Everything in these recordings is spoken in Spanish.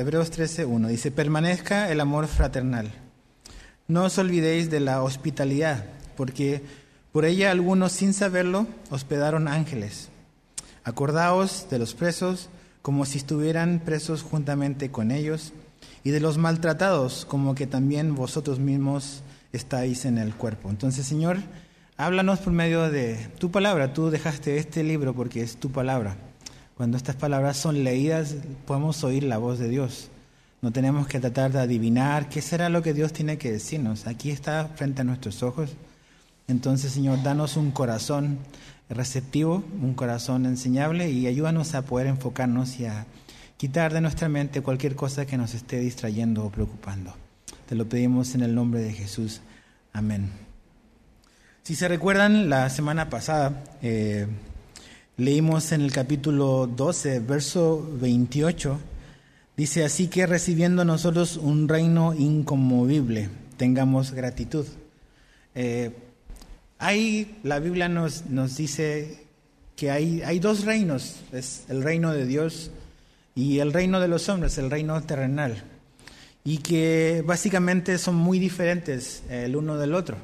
Hebreos 13.1 dice, permanezca el amor fraternal. No os olvidéis de la hospitalidad, porque por ella algunos sin saberlo hospedaron ángeles. Acordaos de los presos como si estuvieran presos juntamente con ellos, y de los maltratados como que también vosotros mismos estáis en el cuerpo. Entonces, Señor, háblanos por medio de tu palabra. Tú dejaste este libro porque es tu palabra. Cuando estas palabras son leídas, podemos oír la voz de Dios. No tenemos que tratar de adivinar qué será lo que Dios tiene que decirnos. Aquí está frente a nuestros ojos. Entonces, Señor, danos un corazón receptivo, un corazón enseñable y ayúdanos a poder enfocarnos y a quitar de nuestra mente cualquier cosa que nos esté distrayendo o preocupando. Te lo pedimos en el nombre de Jesús. Amén. Si se recuerdan, la semana pasada eh, Leímos en el capítulo 12, verso 28, dice, así que recibiendo nosotros un reino inconmovible, tengamos gratitud. Eh, hay, la Biblia nos, nos dice que hay, hay dos reinos, es el reino de Dios y el reino de los hombres, el reino terrenal, y que básicamente son muy diferentes el uno del otro.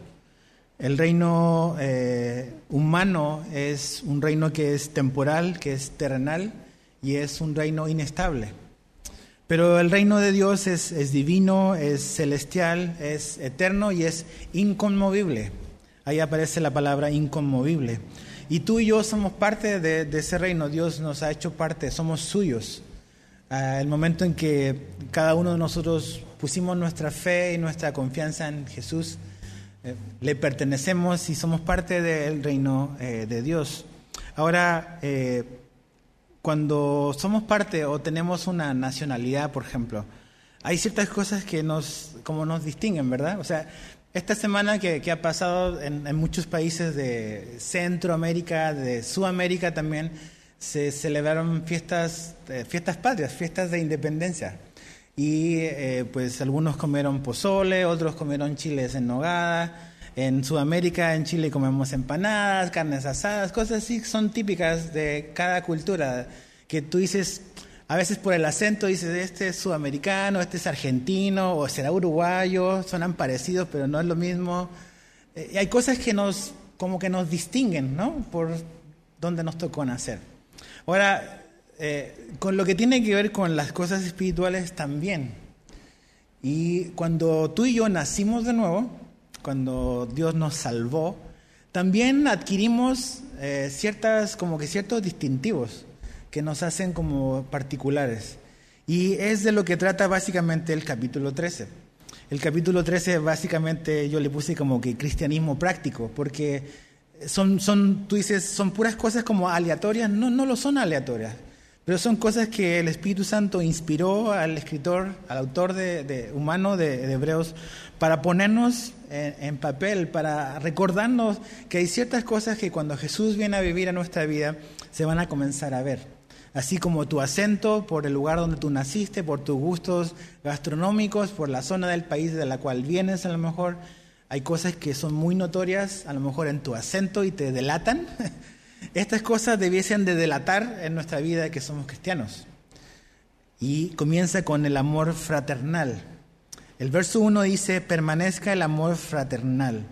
El reino eh, humano es un reino que es temporal, que es terrenal y es un reino inestable. Pero el reino de Dios es, divino, es celestial, es eterno y es inconmovible. Ahí aparece la palabra inconmovible. Y tú y yo somos parte de, ese reino, Dios nos ha hecho parte, somos suyos. Ah, el momento en que cada uno de nosotros pusimos nuestra fe y nuestra confianza en Jesús, le pertenecemos y somos parte del reino eh, de Dios. Ahora, eh, cuando somos parte o tenemos una nacionalidad, por ejemplo, hay ciertas cosas que nos, como nos distinguen, ¿verdad? O sea, esta semana que, ha pasado en, muchos países de Centroamérica, de Sudamérica también, se celebraron fiestas, eh, fiestas patrias, fiestas de independencia. Y eh, pues algunos comieron pozole, otros comieron chiles en nogada. En Sudamérica, en Chile comemos empanadas, carnes asadas, cosas así son típicas de cada cultura. Que tú dices, a veces por el acento dices, este es sudamericano, este es argentino, o será uruguayo, sonan parecidos, pero no es lo mismo. Eh, hay cosas que nos, como que nos distinguen, ¿no? Por dónde nos tocó nacer. Ahora, eh, con lo que tiene que ver con las cosas espirituales también. Y cuando tú y yo nacimos de nuevo, cuando Dios nos salvó, también adquirimos eh, ciertas, como que ciertos distintivos que nos hacen como particulares. Y es de lo que trata básicamente el capítulo 13. El capítulo 13 básicamente yo le puse como que cristianismo práctico, porque son, son, tú dices, son puras cosas como aleatorias, no, no lo son aleatorias. Pero son cosas que el Espíritu Santo inspiró al escritor, al autor de, humano de, Hebreos, para ponernos en, papel, para recordarnos que hay ciertas cosas que cuando Jesús viene a vivir a nuestra vida se van a comenzar a ver. Así como tu acento por el lugar donde tú naciste, por tus gustos gastronómicos, por la zona del país de la cual vienes a lo mejor, hay cosas que son muy notorias a lo mejor en tu acento y te delatan. Estas cosas debiesen de delatar en nuestra vida que somos cristianos. Y comienza con el amor fraternal. El verso 1 dice, permanezca el amor fraternal.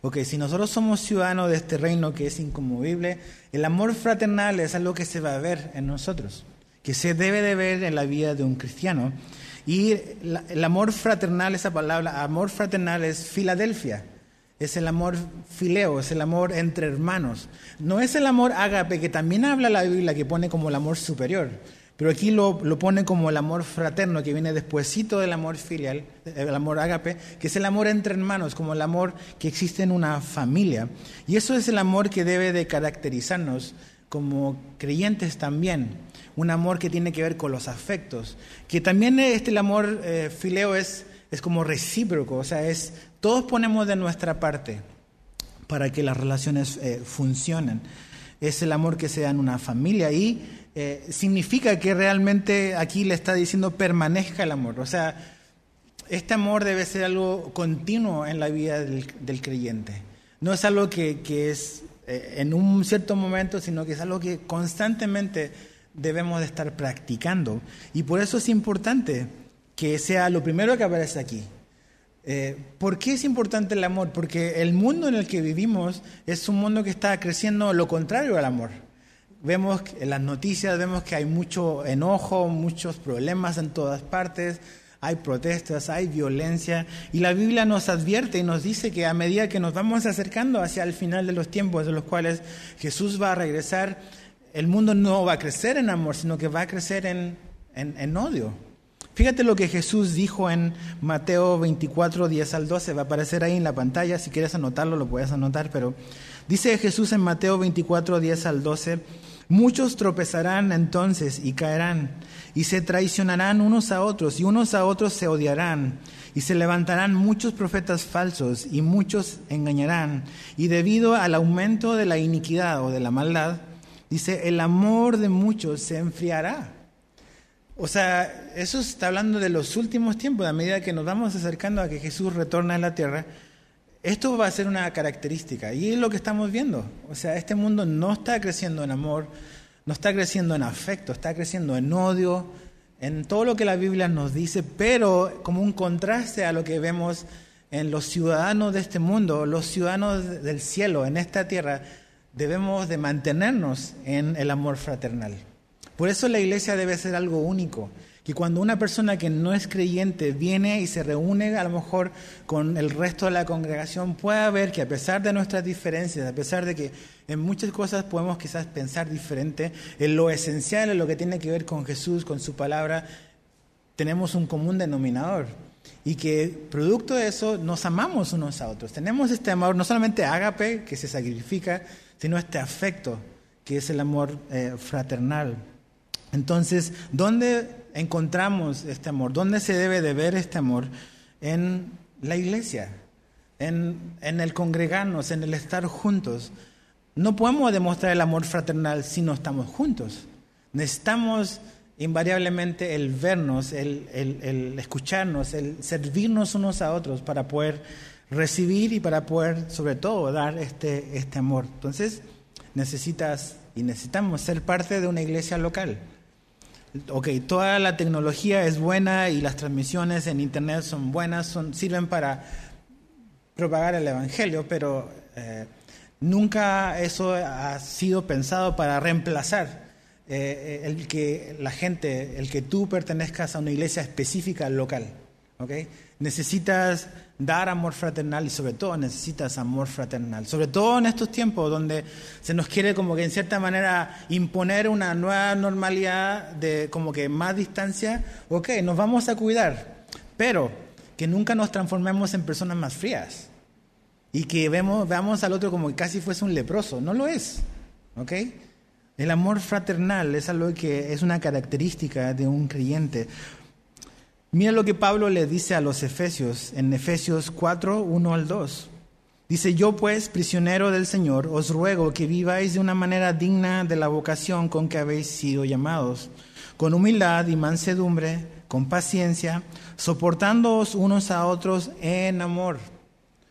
Ok, si nosotros somos ciudadanos de este reino que es inconmovible, el amor fraternal es algo que se va a ver en nosotros, que se debe de ver en la vida de un cristiano. Y el amor fraternal, esa palabra, amor fraternal es Filadelfia es el amor fileo, es el amor entre hermanos. No es el amor ágape, que también habla la Biblia, que pone como el amor superior, pero aquí lo, pone como el amor fraterno, que viene despuesito del amor filial, el amor ágape, que es el amor entre hermanos, como el amor que existe en una familia. Y eso es el amor que debe de caracterizarnos como creyentes también. Un amor que tiene que ver con los afectos, que también este el amor eh, fileo es, es como recíproco, o sea, es todos ponemos de nuestra parte para que las relaciones eh, funcionen. Es el amor que se da en una familia y eh, significa que realmente aquí le está diciendo permanezca el amor. O sea, este amor debe ser algo continuo en la vida del, creyente. No es algo que, es eh, en un cierto momento, sino que es algo que constantemente debemos de estar practicando. Y por eso es importante que sea lo primero que aparece aquí. Eh, ¿Por qué es importante el amor? Porque el mundo en el que vivimos es un mundo que está creciendo lo contrario al amor. Vemos en las noticias, vemos que hay mucho enojo, muchos problemas en todas partes, hay protestas, hay violencia, y la Biblia nos advierte y nos dice que a medida que nos vamos acercando hacia el final de los tiempos, de los cuales Jesús va a regresar, el mundo no va a crecer en amor, sino que va a crecer en, en, odio. Fíjate lo que Jesús dijo en Mateo 24, 10 al 12, va a aparecer ahí en la pantalla, si quieres anotarlo lo puedes anotar, pero dice Jesús en Mateo 24, 10 al 12, muchos tropezarán entonces y caerán y se traicionarán unos a otros, y unos a otros se odiarán, y se levantarán muchos profetas falsos, y muchos engañarán, y debido al aumento de la iniquidad o de la maldad, dice, el amor de muchos se enfriará. O sea, eso está hablando de los últimos tiempos, a medida que nos vamos acercando a que Jesús retorna a la tierra, esto va a ser una característica, y es lo que estamos viendo. O sea, este mundo no está creciendo en amor, no está creciendo en afecto, está creciendo en odio, en todo lo que la Biblia nos dice, pero como un contraste a lo que vemos en los ciudadanos de este mundo, los ciudadanos del cielo, en esta tierra, debemos de mantenernos en el amor fraternal. Por eso la iglesia debe ser algo único que cuando una persona que no es creyente viene y se reúne a lo mejor con el resto de la congregación, pueda ver que a pesar de nuestras diferencias, a pesar de que en muchas cosas podemos quizás pensar diferente, en lo esencial, en lo que tiene que ver con Jesús, con su palabra, tenemos un común denominador. Y que producto de eso nos amamos unos a otros. Tenemos este amor, no solamente ágape, que se sacrifica, sino este afecto, que es el amor eh, fraternal. Entonces, ¿dónde encontramos este amor? ¿Dónde se debe de ver este amor? En la iglesia, en, el congregarnos, en el estar juntos. No podemos demostrar el amor fraternal si no estamos juntos. Necesitamos invariablemente el vernos, el, el, escucharnos, el servirnos unos a otros para poder recibir y para poder, sobre todo, dar este, este amor. Entonces, necesitas y necesitamos ser parte de una iglesia local ok, toda la tecnología es buena y las transmisiones en Internet son buenas, son, sirven para propagar el Evangelio, pero eh, nunca eso ha sido pensado para reemplazar eh, el que la gente, el que tú pertenezcas a una iglesia específica local. Okay? Necesitas dar amor fraternal y sobre todo necesitas amor fraternal. Sobre todo en estos tiempos donde se nos quiere como que en cierta manera imponer una nueva normalidad de como que más distancia. Ok, nos vamos a cuidar, pero que nunca nos transformemos en personas más frías y que vemos, veamos al otro como que casi fuese un leproso. No lo es. ¿Ok? El amor fraternal es algo que es una característica de un creyente. Mira lo que Pablo le dice a los Efesios en Efesios 4, 1 al 2. Dice, yo pues, prisionero del Señor, os ruego que viváis de una manera digna de la vocación con que habéis sido llamados, con humildad y mansedumbre, con paciencia, soportándoos unos a otros en amor.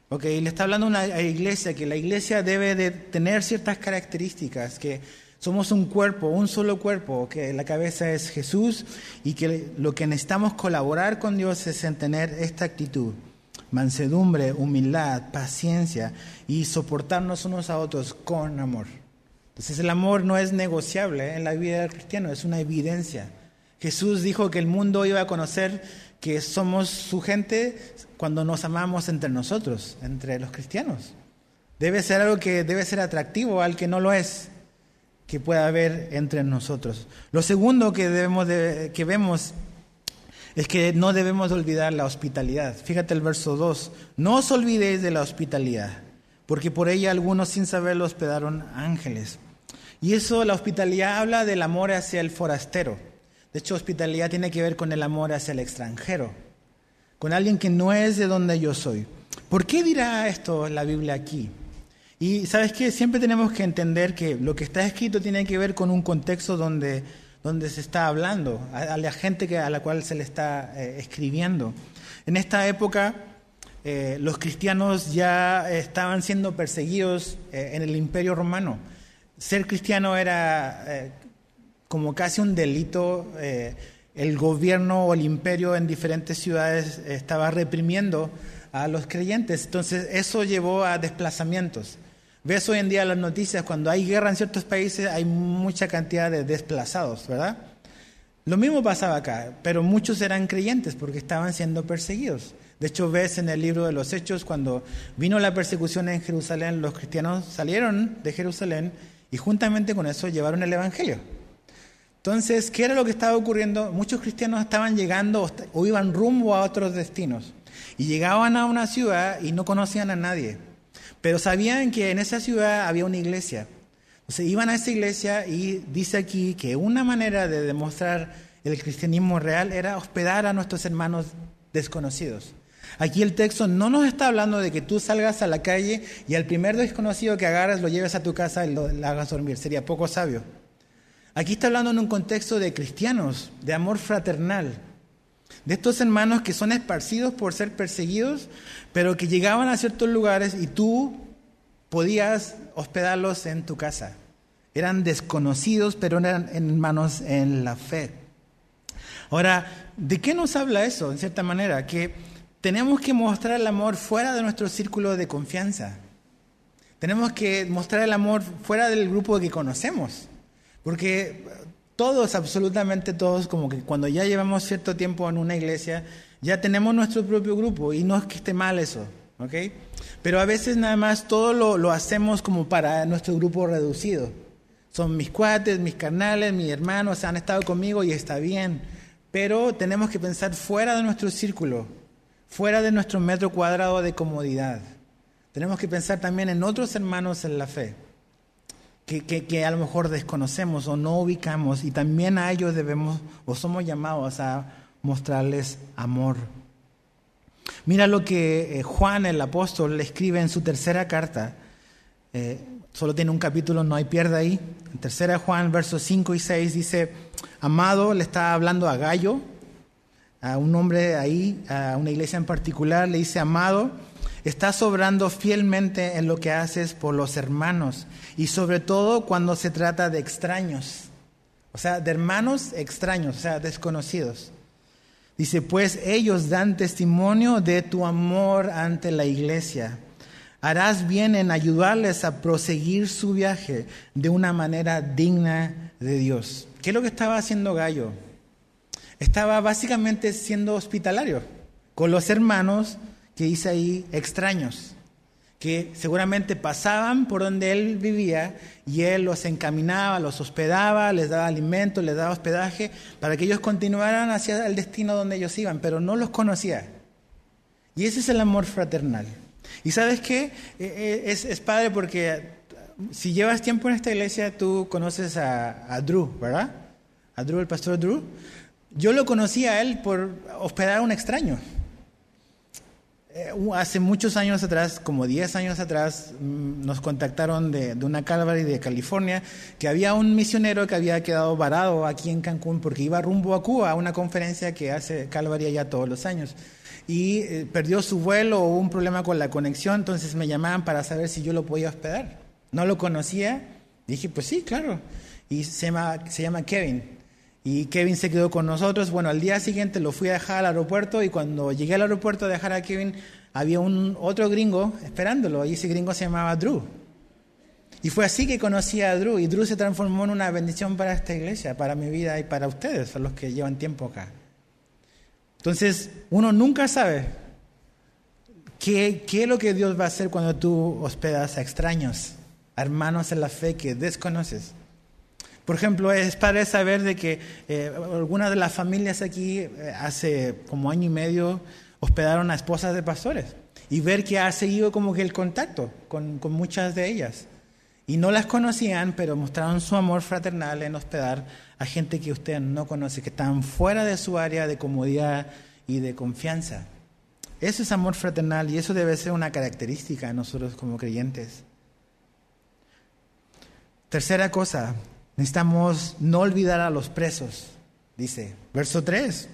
Ok, le está hablando a una iglesia que la iglesia debe de tener ciertas características, que somos un cuerpo, un solo cuerpo, que la cabeza es Jesús y que lo que necesitamos colaborar con Dios es en tener esta actitud, mansedumbre, humildad, paciencia y soportarnos unos a otros con amor. Entonces el amor no es negociable en la vida del cristiano, es una evidencia. Jesús dijo que el mundo iba a conocer que somos su gente cuando nos amamos entre nosotros, entre los cristianos. Debe ser algo que debe ser atractivo al que no lo es que pueda haber entre nosotros. Lo segundo que, debemos que vemos es que no debemos olvidar la hospitalidad. Fíjate el verso 2. No os olvidéis de la hospitalidad, porque por ella algunos sin saberlo hospedaron ángeles. Y eso, la hospitalidad habla del amor hacia el forastero. De hecho, hospitalidad tiene que ver con el amor hacia el extranjero, con alguien que no es de donde yo soy. ¿Por qué dirá esto la Biblia aquí? Y sabes que siempre tenemos que entender que lo que está escrito tiene que ver con un contexto donde, donde se está hablando, a, la gente que, a la cual se le está eh, escribiendo. En esta época eh, los cristianos ya estaban siendo perseguidos eh, en el imperio romano. Ser cristiano era como casi un delito. El gobierno o el imperio en diferentes ciudades estaba reprimiendo a los creyentes. Entonces eso llevó a desplazamientos. Ves hoy en día las noticias, cuando hay guerra en ciertos países hay mucha cantidad de desplazados, ¿verdad? Lo mismo pasaba acá, pero muchos eran creyentes porque estaban siendo perseguidos. De hecho, ves en el libro de los Hechos, cuando vino la persecución en Jerusalén, los cristianos salieron de Jerusalén y juntamente con eso llevaron el Evangelio. Entonces, ¿qué era lo que estaba ocurriendo? Muchos cristianos estaban llegando o iban rumbo a otros destinos y llegaban a una ciudad y no conocían a nadie, pero sabían que en esa ciudad había una iglesia. Entonces iban a esa iglesia y dice aquí que una manera de demostrar el cristianismo real era hospedar a nuestros hermanos desconocidos. Aquí el texto no nos está hablando de que tú salgas a la calle y al primer desconocido que agarras lo lleves a tu casa y lo, hagas dormir. Sería poco sabio. Aquí está hablando en un contexto de cristianos, de amor fraternal, de estos hermanos que son esparcidos por ser perseguidos, pero que llegaban a ciertos lugares y tú podías hospedarlos en tu casa. Eran desconocidos, pero eran hermanos en la fe. Ahora, ¿de qué nos habla eso, en cierta manera? Que tenemos que mostrar el amor fuera de nuestro círculo de confianza. Tenemos que mostrar el amor fuera del grupo que conocemos. Porque todos, absolutamente todos, como que cuando ya llevamos cierto tiempo en una iglesia, ya tenemos nuestro propio grupo y no es que esté mal eso, ¿ok? Pero a veces nada más todo lo, lo hacemos como para nuestro grupo reducido. Son mis cuates, mis carnales, mis hermanos, han estado conmigo y está bien. Pero tenemos que pensar fuera de nuestro círculo fuera de nuestro metro cuadrado de comodidad. Tenemos que pensar también en otros hermanos en la fe, que, que, a lo mejor desconocemos o no ubicamos, y también a ellos debemos o somos llamados a mostrarles amor. Mira lo que eh, Juan el apóstol le escribe en su tercera carta. Eh, solo tiene un capítulo, no hay pierde ahí. En tercera Juan, versos 5 y 6 dice, amado, le está hablando a Gallo, a un hombre ahí, a una iglesia en particular, le dice, amado, estás obrando fielmente en lo que haces por los hermanos y sobre todo cuando se trata de extraños, o sea, de hermanos extraños, o sea, desconocidos. Dice, pues ellos dan testimonio de tu amor ante la iglesia. Harás bien en ayudarles a proseguir su viaje de una manera digna de Dios. ¿Qué es lo que estaba haciendo Gallo? estaba básicamente siendo hospitalario con los hermanos que dice ahí extraños, que seguramente pasaban por donde él vivía y él los encaminaba, los hospedaba, les daba alimento, les daba hospedaje para que ellos continuaran hacia el destino donde ellos iban, pero no los conocía. Y ese es el amor fraternal. Y sabes qué? Eh, eh, es, padre porque si llevas tiempo en esta iglesia, tú conoces a, a Drew, ¿verdad? A Drew, el pastor Drew. Yo lo conocí a él por hospedar a un extraño. Eh, hace muchos años atrás, como 10 años atrás, mm, nos contactaron de, una Calvary de California que había un misionero que había quedado varado aquí en Cancún porque iba rumbo a Cuba a una conferencia que hace Calvary allá todos los años. Y eh, perdió su vuelo hubo un problema con la conexión, entonces me llamaban para saber si yo lo podía hospedar. No lo conocía, dije, pues sí, claro. Y se llama, se llama Kevin. Y Kevin se quedó con nosotros. Bueno, al día siguiente lo fui a dejar al aeropuerto y cuando llegué al aeropuerto a dejar a Kevin, había un otro gringo esperándolo y ese gringo se llamaba Drew. Y fue así que conocí a Drew y Drew se transformó en una bendición para esta iglesia, para mi vida y para ustedes, para los que llevan tiempo acá. Entonces, uno nunca sabe qué, qué es lo que Dios va a hacer cuando tú hospedas a extraños, hermanos en la fe que desconoces. Por ejemplo, es padre saber de que eh, algunas de las familias aquí eh, hace como año y medio hospedaron a esposas de pastores y ver que ha seguido como que el contacto con, con muchas de ellas. Y no las conocían, pero mostraron su amor fraternal en hospedar a gente que usted no conoce, que están fuera de su área de comodidad y de confianza. Eso es amor fraternal y eso debe ser una característica de nosotros como creyentes. Tercera cosa, Necesitamos no olvidar a los presos, dice. Verso 3.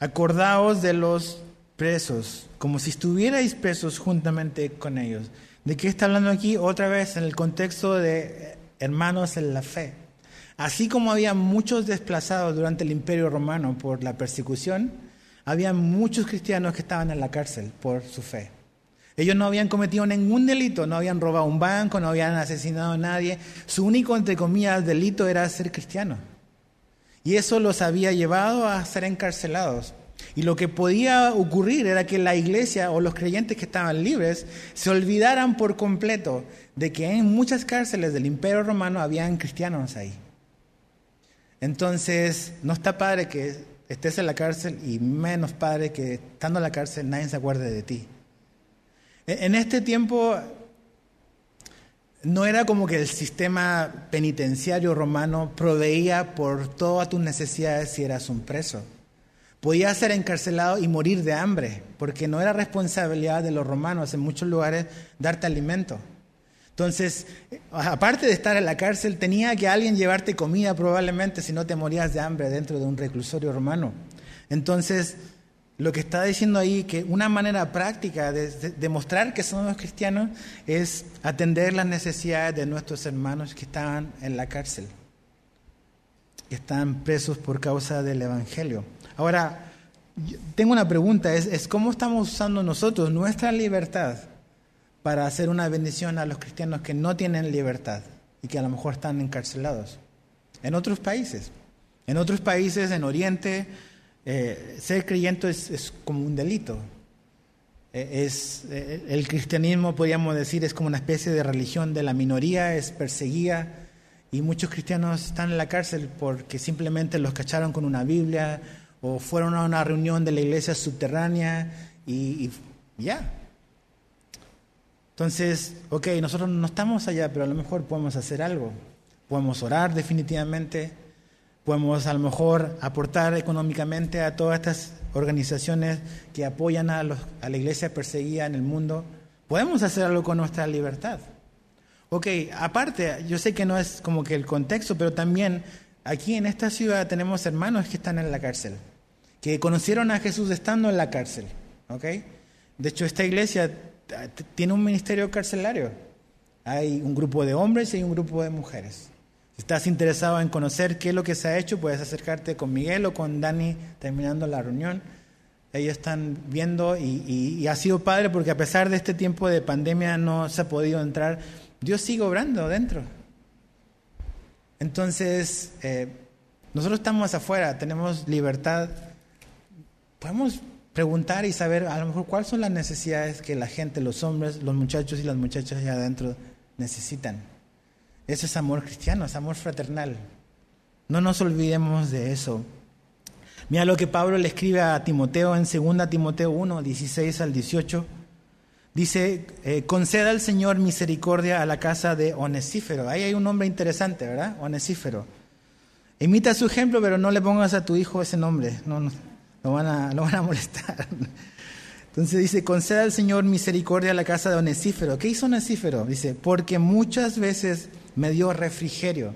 Acordaos de los presos, como si estuvierais presos juntamente con ellos. ¿De qué está hablando aquí? Otra vez en el contexto de hermanos en la fe. Así como había muchos desplazados durante el Imperio Romano por la persecución, había muchos cristianos que estaban en la cárcel por su fe. Ellos no habían cometido ningún delito, no habían robado un banco, no habían asesinado a nadie. Su único, entre comillas, delito era ser cristiano. Y eso los había llevado a ser encarcelados. Y lo que podía ocurrir era que la iglesia o los creyentes que estaban libres se olvidaran por completo de que en muchas cárceles del Imperio Romano habían cristianos ahí. Entonces, no está padre que estés en la cárcel y menos padre que estando en la cárcel nadie se acuerde de ti. En este tiempo no era como que el sistema penitenciario romano proveía por todas tus necesidades si eras un preso. Podías ser encarcelado y morir de hambre, porque no era responsabilidad de los romanos en muchos lugares darte alimento. Entonces, aparte de estar en la cárcel, tenía que alguien llevarte comida probablemente si no te morías de hambre dentro de un reclusorio romano. Entonces, lo que está diciendo ahí, que una manera práctica de demostrar que somos cristianos es atender las necesidades de nuestros hermanos que estaban en la cárcel, que están presos por causa del Evangelio. Ahora, tengo una pregunta, es, es cómo estamos usando nosotros nuestra libertad para hacer una bendición a los cristianos que no tienen libertad y que a lo mejor están encarcelados. En otros países, en otros países, en Oriente, eh, ser creyente es, como un delito. Eh, es, eh, el cristianismo, podríamos decir, es como una especie de religión de la minoría, es perseguida y muchos cristianos están en la cárcel porque simplemente los cacharon con una Biblia o fueron a una reunión de la iglesia subterránea y ya, entonces, ok, nosotros no estamos allá, pero a lo mejor podemos hacer algo. Podemos orar definitivamente, podemos a lo mejor aportar económicamente a todas estas organizaciones que apoyan a, los, a la iglesia perseguida en el mundo. Podemos hacer algo con nuestra libertad. Ok, aparte, yo sé que no es como que el contexto, pero también aquí en esta ciudad tenemos hermanos que están en la cárcel, que conocieron a Jesús estando en la cárcel. ¿ok? De hecho, esta iglesia tiene un ministerio carcelario. Hay un grupo de hombres y un grupo de mujeres. Si estás interesado en conocer qué es lo que se ha hecho, puedes acercarte con Miguel o con Dani terminando la reunión. Ellos están viendo y, ha sido padre porque a pesar de este tiempo de pandemia no se ha podido entrar. Dios sigue obrando dentro. Entonces, eh, nosotros estamos afuera, tenemos libertad. Podemos preguntar y saber a lo mejor cuáles son las necesidades que la gente, los hombres, los muchachos y las muchachas allá adentro necesitan. Eso es amor cristiano, es amor fraternal. No nos olvidemos de eso. Mira lo que Pablo le escribe a Timoteo en 2 Timoteo 1, 16 al 18. Dice, eh, conceda al Señor misericordia a la casa de Onesífero. Ahí hay un nombre interesante, ¿verdad? Onesífero. Imita su ejemplo, pero no le pongas a tu hijo ese nombre. No, no, lo van a, van a molestar. Entonces dice, conceda al Señor misericordia a la casa de Onesífero. ¿Qué hizo Onesífero? Dice, porque muchas veces me dio refrigerio.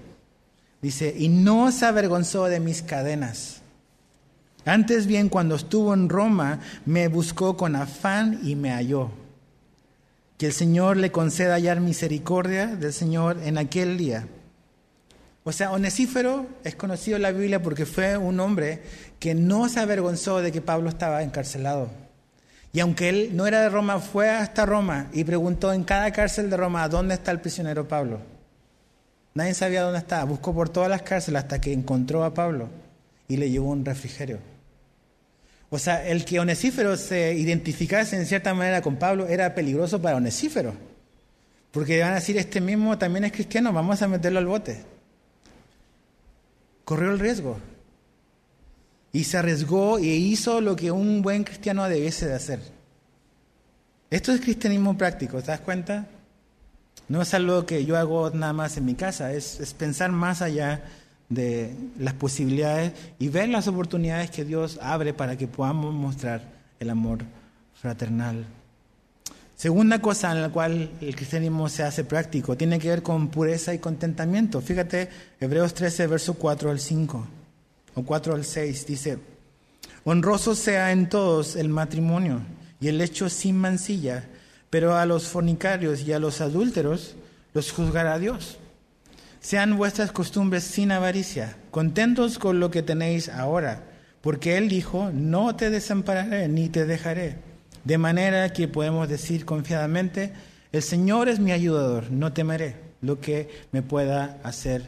Dice, y no se avergonzó de mis cadenas. Antes bien, cuando estuvo en Roma, me buscó con afán y me halló. Que el Señor le conceda hallar misericordia del Señor en aquel día. O sea, Onesífero es conocido en la Biblia porque fue un hombre que no se avergonzó de que Pablo estaba encarcelado. Y aunque él no era de Roma, fue hasta Roma y preguntó en cada cárcel de Roma, ¿dónde está el prisionero Pablo? Nadie sabía dónde estaba. Buscó por todas las cárceles hasta que encontró a Pablo y le llevó un refrigerio. O sea, el que Onesífero se identificase en cierta manera con Pablo era peligroso para Onesífero. Porque van a decir, este mismo también es cristiano, vamos a meterlo al bote. Corrió el riesgo y se arriesgó e hizo lo que un buen cristiano debiese de hacer. Esto es cristianismo práctico, ¿te das cuenta? No es algo que yo hago nada más en mi casa, es, pensar más allá de las posibilidades y ver las oportunidades que Dios abre para que podamos mostrar el amor fraternal. Segunda cosa en la cual el cristianismo se hace práctico tiene que ver con pureza y contentamiento. Fíjate, Hebreos 13, verso 4 al 5 o 4 al 6, dice, honroso sea en todos el matrimonio y el hecho sin mancilla, pero a los fornicarios y a los adúlteros los juzgará Dios. sean vuestras costumbres sin avaricia, contentos con lo que tenéis ahora, porque Él dijo, no te desampararé ni te dejaré. De manera que podemos decir confiadamente, el Señor es mi ayudador, no temeré lo que me pueda hacer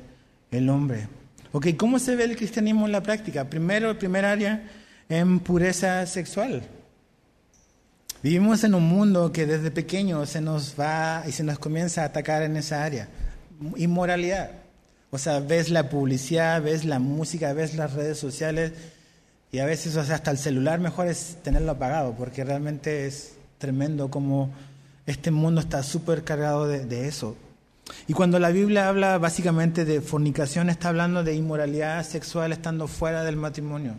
el hombre. Ok, ¿cómo se ve el cristianismo en la práctica? Primero, el primer área, en pureza sexual. Vivimos en un mundo que desde pequeño se nos va y se nos comienza a atacar en esa área. Inmoralidad. O sea, ves la publicidad, ves la música, ves las redes sociales y a veces hasta el celular mejor es tenerlo apagado porque realmente es tremendo como este mundo está súper cargado de eso. Y cuando la Biblia habla básicamente de fornicación, está hablando de inmoralidad sexual estando fuera del matrimonio.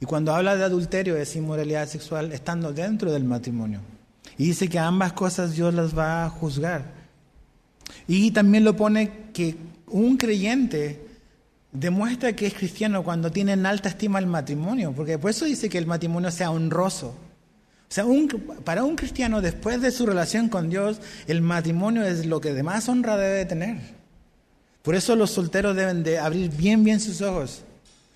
Y cuando habla de adulterio es inmoralidad sexual estando dentro del matrimonio. Y dice que ambas cosas Dios las va a juzgar. Y también lo pone que un creyente demuestra que es cristiano cuando tiene en alta estima el matrimonio, porque por eso dice que el matrimonio sea honroso. O para un cristiano, después de su relación con Dios, el matrimonio es lo que de más honra debe tener. Por eso los solteros deben de abrir bien, bien sus ojos.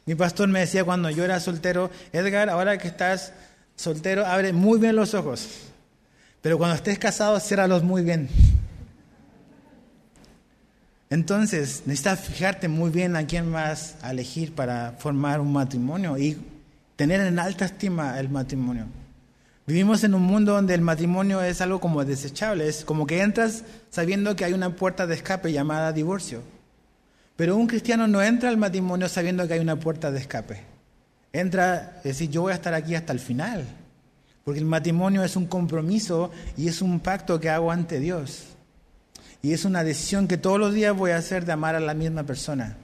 Mi pastor me decía cuando yo era soltero, Edgar, ahora que estás soltero, abre muy bien los ojos. Pero cuando estés casado, ciérralos muy bien. Entonces, necesitas fijarte muy bien a quién vas a elegir para formar un matrimonio y tener en alta estima el matrimonio. Vivimos en un mundo donde el matrimonio es algo como desechable, es como que entras sabiendo que hay una puerta de escape llamada divorcio. Pero un cristiano no entra al matrimonio sabiendo que hay una puerta de escape. Entra, es decir, yo voy a estar aquí hasta el final. Porque el matrimonio es un compromiso y es un pacto que hago ante Dios. Y es una decisión que todos los días voy a hacer de amar a la misma persona,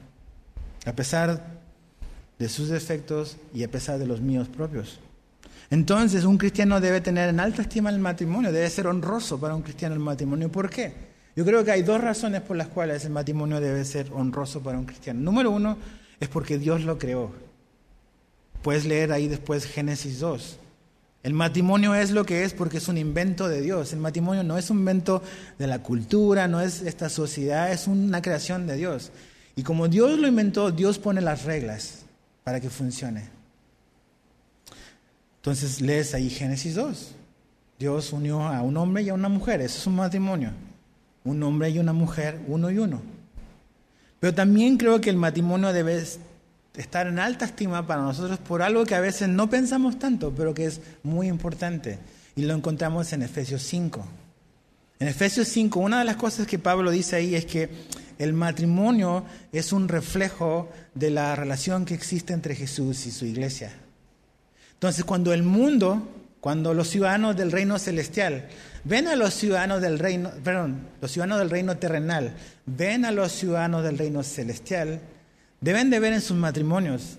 a pesar de sus defectos y a pesar de los míos propios. Entonces, un cristiano debe tener en alta estima el matrimonio, debe ser honroso para un cristiano el matrimonio. ¿Por qué? Yo creo que hay dos razones por las cuales el matrimonio debe ser honroso para un cristiano. Número uno es porque Dios lo creó. Puedes leer ahí después Génesis 2. El matrimonio es lo que es porque es un invento de Dios. El matrimonio no es un invento de la cultura, no es esta sociedad, es una creación de Dios. Y como Dios lo inventó, Dios pone las reglas para que funcione. Entonces lees ahí Génesis 2. Dios unió a un hombre y a una mujer. Eso es un matrimonio. Un hombre y una mujer, uno y uno. Pero también creo que el matrimonio debe estar en alta estima para nosotros por algo que a veces no pensamos tanto, pero que es muy importante. Y lo encontramos en Efesios 5. En Efesios 5, una de las cosas que Pablo dice ahí es que el matrimonio es un reflejo de la relación que existe entre Jesús y su iglesia. Entonces, cuando el mundo, cuando los ciudadanos del reino celestial ven a los ciudadanos del reino, perdón, los ciudadanos del reino terrenal, ven a los ciudadanos del reino celestial, deben de ver en sus matrimonios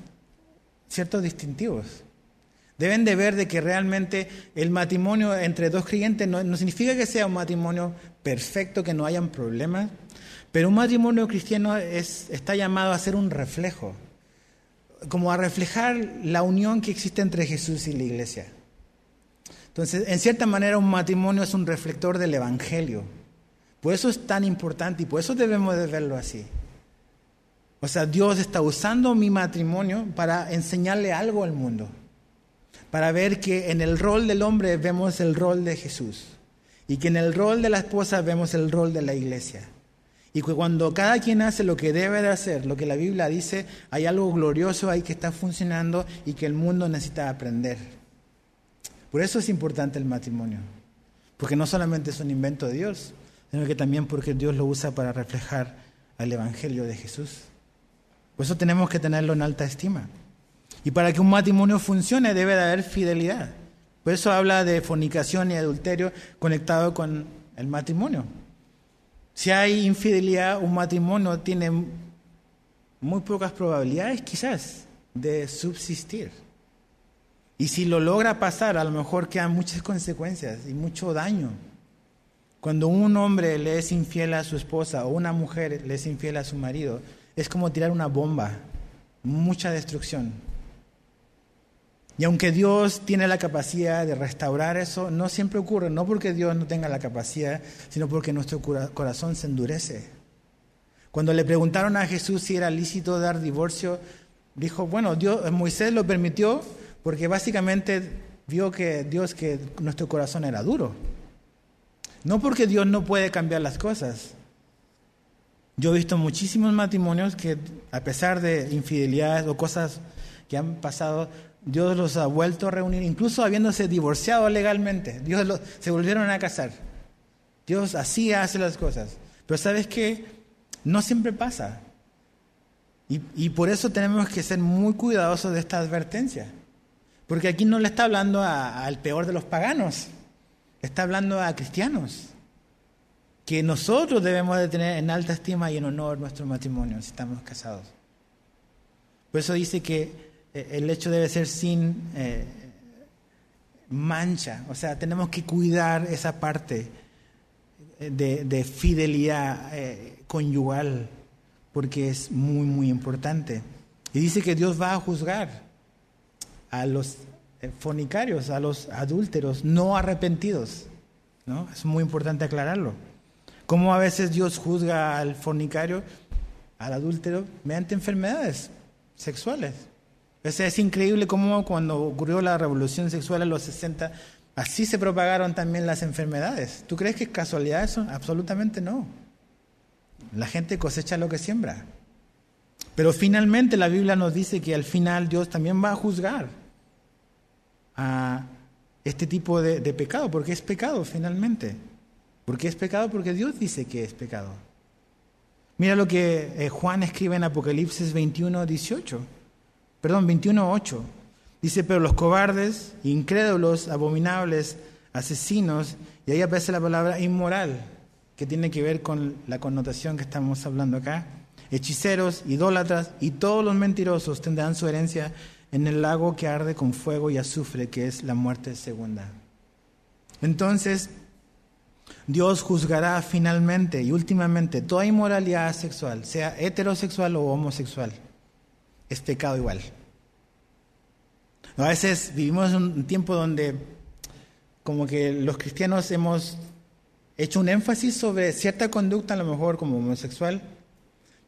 ciertos distintivos. Deben de ver de que realmente el matrimonio entre dos creyentes no, no significa que sea un matrimonio perfecto, que no hayan problemas, pero un matrimonio cristiano es, está llamado a ser un reflejo como a reflejar la unión que existe entre Jesús y la iglesia. Entonces, en cierta manera, un matrimonio es un reflector del Evangelio. Por eso es tan importante y por eso debemos de verlo así. O sea, Dios está usando mi matrimonio para enseñarle algo al mundo. Para ver que en el rol del hombre vemos el rol de Jesús. Y que en el rol de la esposa vemos el rol de la iglesia. Y que cuando cada quien hace lo que debe de hacer, lo que la Biblia dice, hay algo glorioso ahí que está funcionando y que el mundo necesita aprender. Por eso es importante el matrimonio. Porque no solamente es un invento de Dios, sino que también porque Dios lo usa para reflejar al Evangelio de Jesús. Por eso tenemos que tenerlo en alta estima. Y para que un matrimonio funcione debe de haber fidelidad. Por eso habla de fornicación y adulterio conectado con el matrimonio. Si hay infidelidad, un matrimonio tiene muy pocas probabilidades quizás de subsistir. Y si lo logra pasar, a lo mejor quedan muchas consecuencias y mucho daño. Cuando un hombre le es infiel a su esposa o una mujer le es infiel a su marido, es como tirar una bomba, mucha destrucción. Y aunque Dios tiene la capacidad de restaurar eso, no siempre ocurre, no porque Dios no tenga la capacidad, sino porque nuestro corazón se endurece. Cuando le preguntaron a Jesús si era lícito dar divorcio, dijo, bueno, Dios, Moisés lo permitió porque básicamente vio que Dios, que nuestro corazón era duro. No porque Dios no puede cambiar las cosas. Yo he visto muchísimos matrimonios que a pesar de infidelidades o cosas que han pasado, Dios los ha vuelto a reunir, incluso habiéndose divorciado legalmente. Dios se volvieron a casar. Dios así hace las cosas. Pero sabes que no siempre pasa. Y, por eso tenemos que ser muy cuidadosos de esta advertencia. Porque aquí no le está hablando al peor de los paganos, está hablando a cristianos. Que nosotros debemos de tener en alta estima y en honor nuestro matrimonio si estamos casados. Por eso dice que el hecho debe ser sin eh, mancha. O sea, tenemos que cuidar esa parte de, fidelidad eh, conyugal porque es muy, muy importante. Y dice que Dios va a juzgar a los eh, fornicarios, a los adúlteros no arrepentidos. ¿no? Es muy importante aclararlo. Cómo a veces Dios juzga al fornicario, al adúltero, mediante enfermedades sexuales. Es, es increíble cómo cuando ocurrió la revolución sexual en los 60, así se propagaron también las enfermedades. ¿Tú crees que es casualidad eso? Absolutamente no. La gente cosecha lo que siembra. Pero finalmente la Biblia nos dice que al final Dios también va a juzgar a este tipo de, pecado, porque es pecado finalmente. ¿Por qué es pecado? Porque Dios dice que es pecado. Mira lo que eh, Juan escribe en Apocalipsis 21, 18. Perdón, 21, 8. Dice, pero los cobardes, incrédulos, abominables, asesinos, y ahí aparece la palabra inmoral, que tiene que ver con la connotación que estamos hablando acá. Hechiceros, idólatras y todos los mentirosos tendrán su herencia en el lago que arde con fuego y azufre, que es la muerte segunda. Entonces, Dios juzgará finalmente y últimamente toda inmoralidad sexual, sea heterosexual o homosexual. Es pecado igual. A veces vivimos un tiempo donde como que los cristianos hemos hecho un énfasis sobre cierta conducta, a lo mejor como homosexual,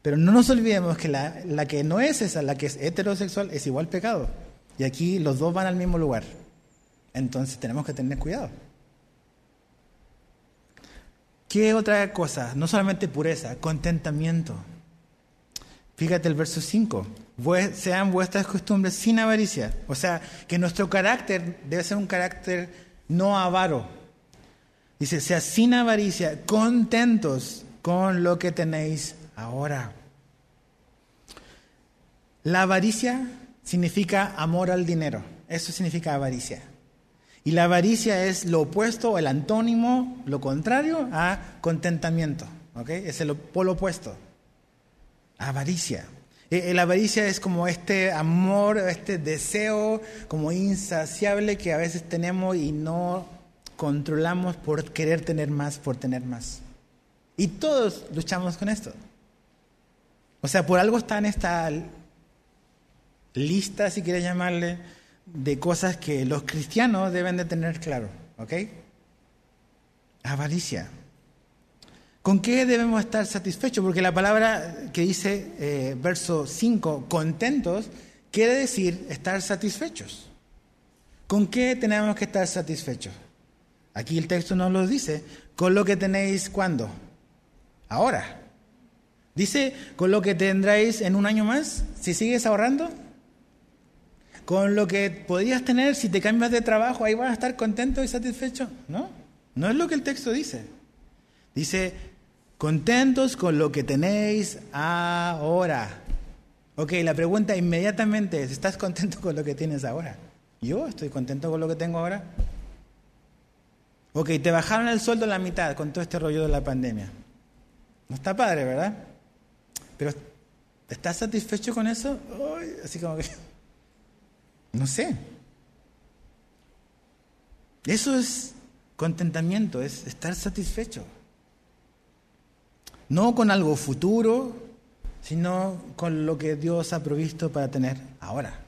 pero no nos olvidemos que la, la, que no es esa, la que es heterosexual, es igual pecado. Y aquí los dos van al mismo lugar. Entonces tenemos que tener cuidado. ¿Qué otra cosa? No solamente pureza, contentamiento. Fíjate el verso 5. Sean vuestras costumbres sin avaricia. O sea, que nuestro carácter debe ser un carácter no avaro Dice, sea sin avaricia, contentos con lo que tenéis ahora. La avaricia significa amor al dinero. Eso significa avaricia. Y la avaricia es lo opuesto, el antónimo, lo contrario a contentamiento. Es el polo opuesto. Avaricia. E, la avaricia es como este amor, este deseo como insaciable que a veces tenemos y no controlamos por querer tener más, por tener más. Y todos luchamos con esto. O sea, por algo está en esta lista, si quieres llamarle, de cosas que los cristianos deben de tener claro. ¿Ok? Avaricia. ¿Con qué debemos estar satisfechos? Porque la palabra que dice, eh, verso 5, contentos, quiere decir estar satisfechos. ¿Con qué tenemos que estar satisfechos? Aquí el texto nos lo dice. Con lo que tenéis cuándo? Ahora. Dice, con lo que tendréis en un año más, si sigues ahorrando. Con lo que podrías tener si te cambias de trabajo, ahí vas a estar contento y satisfecho. No, no es lo que el texto dice. Dice, contentos con lo que tenéis ahora. Ok, la pregunta inmediatamente es, ¿estás contento con lo que tienes ahora? Yo estoy contento con lo que tengo ahora. Ok, te bajaron el sueldo a la mitad con todo este rollo de la pandemia. No está padre, ¿verdad? Pero, ¿estás satisfecho con eso? así como que... No sé. Eso es contentamiento, es estar satisfecho. No con algo futuro, sino con lo que Dios ha provisto para tener ahora.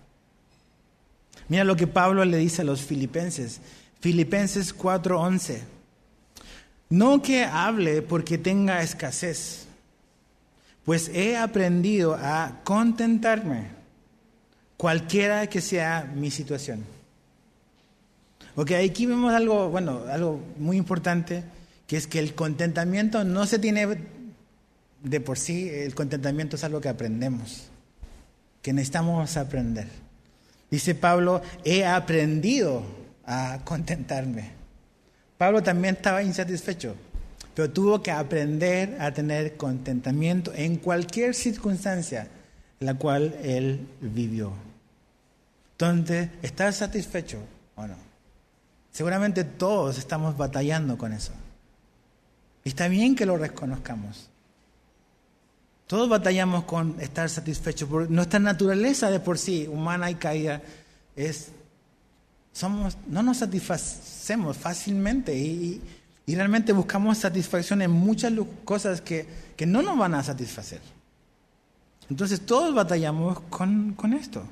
Mira lo que Pablo le dice a los filipenses. Filipenses 4:11. No que hable porque tenga escasez, pues he aprendido a contentarme, cualquiera que sea mi situación. Ok, aquí vemos algo, bueno, algo muy importante, que es que el contentamiento no se tiene de por sí, el contentamiento es algo que aprendemos, que necesitamos aprender. Dice Pablo, he aprendido a contentarme. Pablo también estaba insatisfecho, pero tuvo que aprender a tener contentamiento en cualquier circunstancia en la cual él vivió. Entonces, ¿estás satisfecho o no? Seguramente todos estamos batallando con eso. Está bien que lo reconozcamos. Todos batallamos con estar satisfechos. Porque nuestra naturaleza de por sí, humana y caída, es. Somos, no nos satisfacemos fácilmente y, realmente buscamos satisfacción en muchas cosas que, que, no nos van a satisfacer. Entonces todos batallamos con, con esto.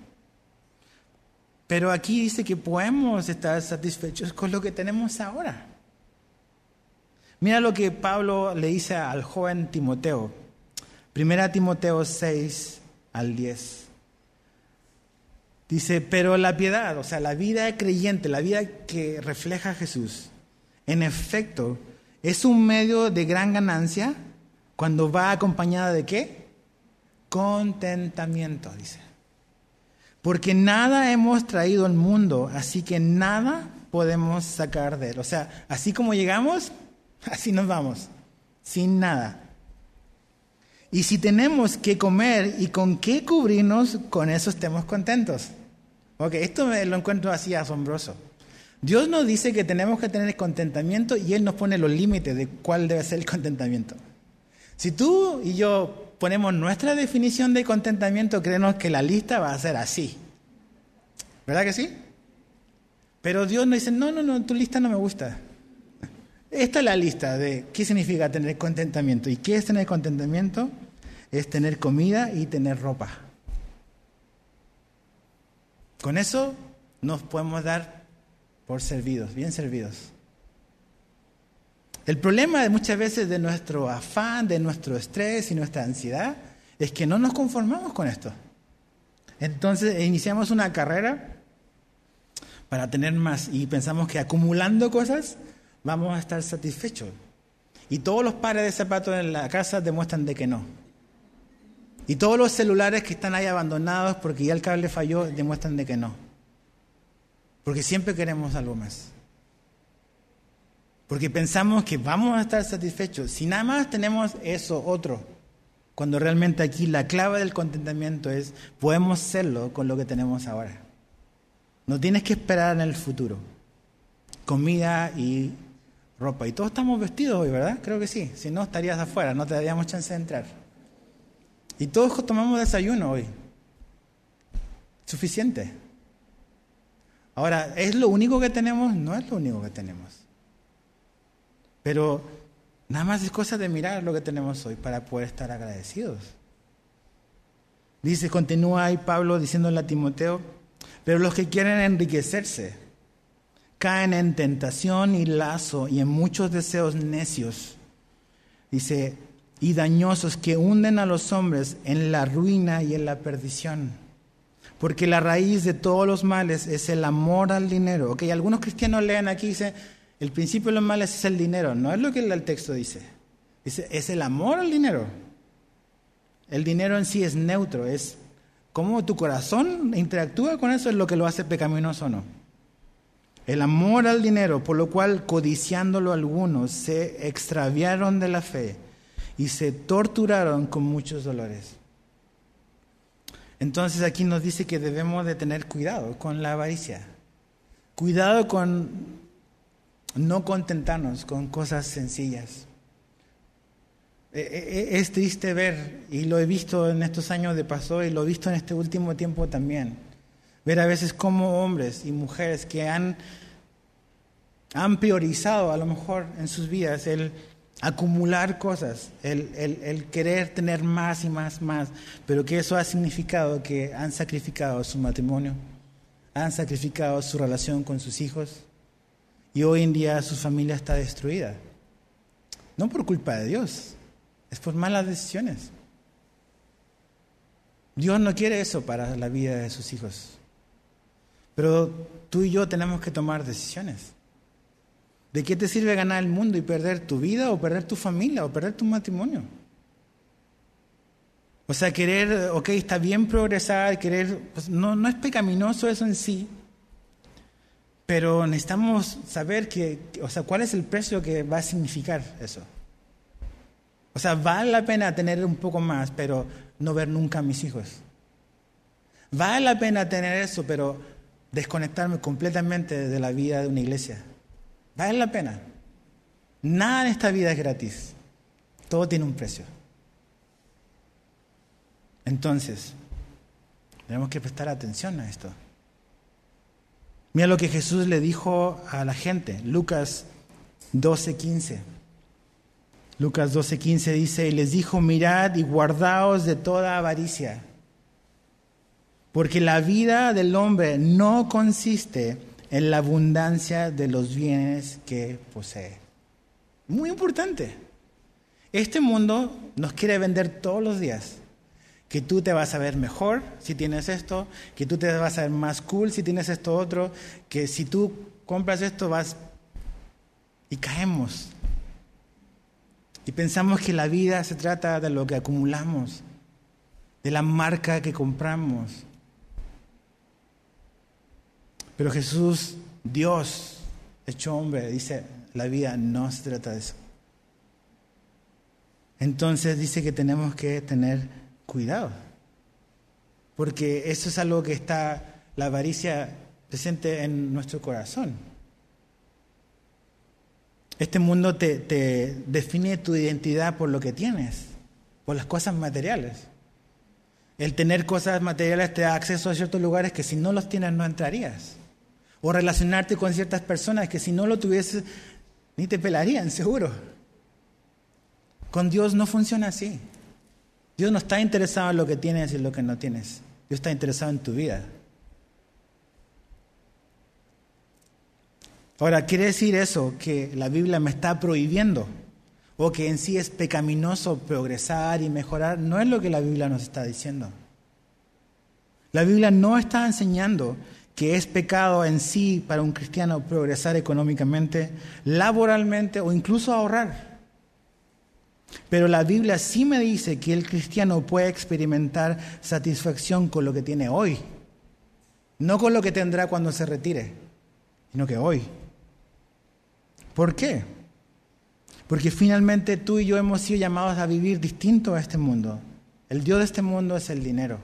Pero aquí dice que podemos estar satisfechos con lo que tenemos ahora. Mira lo que Pablo le dice al joven Timoteo. Primera Timoteo 6 al 10. Dice, pero la piedad, o sea, la vida creyente, la vida que refleja a Jesús, en efecto, es un medio de gran ganancia cuando va acompañada de qué? Contentamiento, dice. Porque nada hemos traído al mundo, así que nada podemos sacar de él. O sea, así como llegamos, así nos vamos, sin nada. Y si tenemos que comer y con qué cubrirnos, con eso estemos contentos. Ok, esto me lo encuentro así asombroso. Dios nos dice que tenemos que tener contentamiento y Él nos pone los límites de cuál debe ser el contentamiento. Si tú y yo ponemos nuestra definición de contentamiento, creemos que la lista va a ser así. ¿Verdad que sí? Pero Dios nos dice, no, no, no, tu lista no me gusta. Esta es la lista de qué significa tener contentamiento. ¿Y qué es tener contentamiento? Es tener comida y tener ropa. Con eso nos podemos dar por servidos, bien servidos. El problema muchas veces de nuestro afán, de nuestro estrés y nuestra ansiedad es que no nos conformamos con esto. Entonces iniciamos una carrera para tener más y pensamos que acumulando cosas vamos a estar satisfechos. Y todos los pares de zapatos en la casa demuestran de que no. Y todos los celulares que están ahí abandonados porque ya el cable falló demuestran de que no. Porque siempre queremos algo más. Porque pensamos que vamos a estar satisfechos. Si nada más tenemos eso, otro. Cuando realmente aquí la clave del contentamiento es, podemos serlo con lo que tenemos ahora. No tienes que esperar en el futuro. Comida y ropa. Y todos estamos vestidos hoy, ¿verdad? Creo que sí. Si no, estarías afuera, no te daríamos chance de entrar. Y todos tomamos desayuno hoy. Suficiente. Ahora, ¿es lo único que tenemos? No es lo único que tenemos. Pero nada más es cosa de mirar lo que tenemos hoy para poder estar agradecidos. Dice, continúa ahí Pablo diciéndole a Timoteo, pero los que quieren enriquecerse caen en tentación y lazo y en muchos deseos necios. Dice, y dañosos que hunden a los hombres en la ruina y en la perdición. Porque la raíz de todos los males es el amor al dinero. Ok, algunos cristianos leen aquí, dice, el principio de los males es el dinero. No es lo que el texto dice. Dice, es el amor al dinero. El dinero en sí es neutro, es cómo tu corazón interactúa con eso, es lo que lo hace pecaminoso o no. El amor al dinero, por lo cual codiciándolo algunos se extraviaron de la fe y se torturaron con muchos dolores. Entonces aquí nos dice que debemos de tener cuidado con la avaricia. Cuidado con no contentarnos con cosas sencillas. E, e, e, es triste ver, y lo he visto en estos años de paso, y lo he visto en este último tiempo también Ver a veces como hombres y mujeres que han, han priorizado a lo mejor en sus vidas el acumular cosas, el, el, querer tener más y más, más, pero que eso ha significado que han sacrificado su matrimonio, han sacrificado su relación con sus hijos y hoy en día su familia está destruida. No por culpa de Dios, es por malas decisiones. Dios no quiere eso para la vida de sus hijos. Pero tú y yo tenemos que tomar decisiones. ¿De qué te sirve ganar el mundo y perder tu vida o perder tu familia o perder tu matrimonio? O sea, querer, ok, está bien progresar, querer, pues no, no es pecaminoso eso en sí, pero necesitamos saber que, o sea, cuál es el precio que va a significar eso. O sea, vale la pena tener un poco más, pero no ver nunca a mis hijos. Vale la pena tener eso, pero desconectarme completamente de la vida de una iglesia. Vale la pena. Nada en esta vida es gratis. Todo tiene un precio. Entonces, tenemos que prestar atención a esto. Mira lo que Jesús le dijo a la gente, Lucas 12:15. Lucas 12:15 dice, y les dijo, mirad y guardaos de toda avaricia, porque la vida del hombre no consiste en la abundancia de los bienes que posee. Muy importante. Este mundo nos quiere vender todos los días que tú te vas a ver mejor si tienes esto, que tú te vas a ver más cool si tienes esto otro, que si tú compras esto vas y caemos. Y pensamos que la vida se trata de lo que acumulamos, de la marca que compramos. Pero Jesús, Dios, hecho hombre, dice, la vida no se trata de eso. Entonces dice que tenemos que tener cuidado, porque eso es algo que está, la avaricia presente en nuestro corazón. Este mundo te, te define tu identidad por lo que tienes, por las cosas materiales. El tener cosas materiales te da acceso a ciertos lugares que si no los tienes no entrarías. O relacionarte con ciertas personas que si no lo tuvieses ni te pelarían, seguro. Con Dios no funciona así. Dios no está interesado en lo que tienes y lo que no tienes. Dios está interesado en tu vida. Ahora, ¿quiere decir eso que la Biblia me está prohibiendo? O que en sí es pecaminoso progresar y mejorar. No es lo que la Biblia nos está diciendo. La Biblia no está enseñando que es pecado en sí para un cristiano progresar económicamente, laboralmente o incluso ahorrar. Pero la Biblia sí me dice que el cristiano puede experimentar satisfacción con lo que tiene hoy, no con lo que tendrá cuando se retire, sino que hoy. ¿Por qué? Porque finalmente tú y yo hemos sido llamados a vivir distinto a este mundo. El Dios de este mundo es el dinero,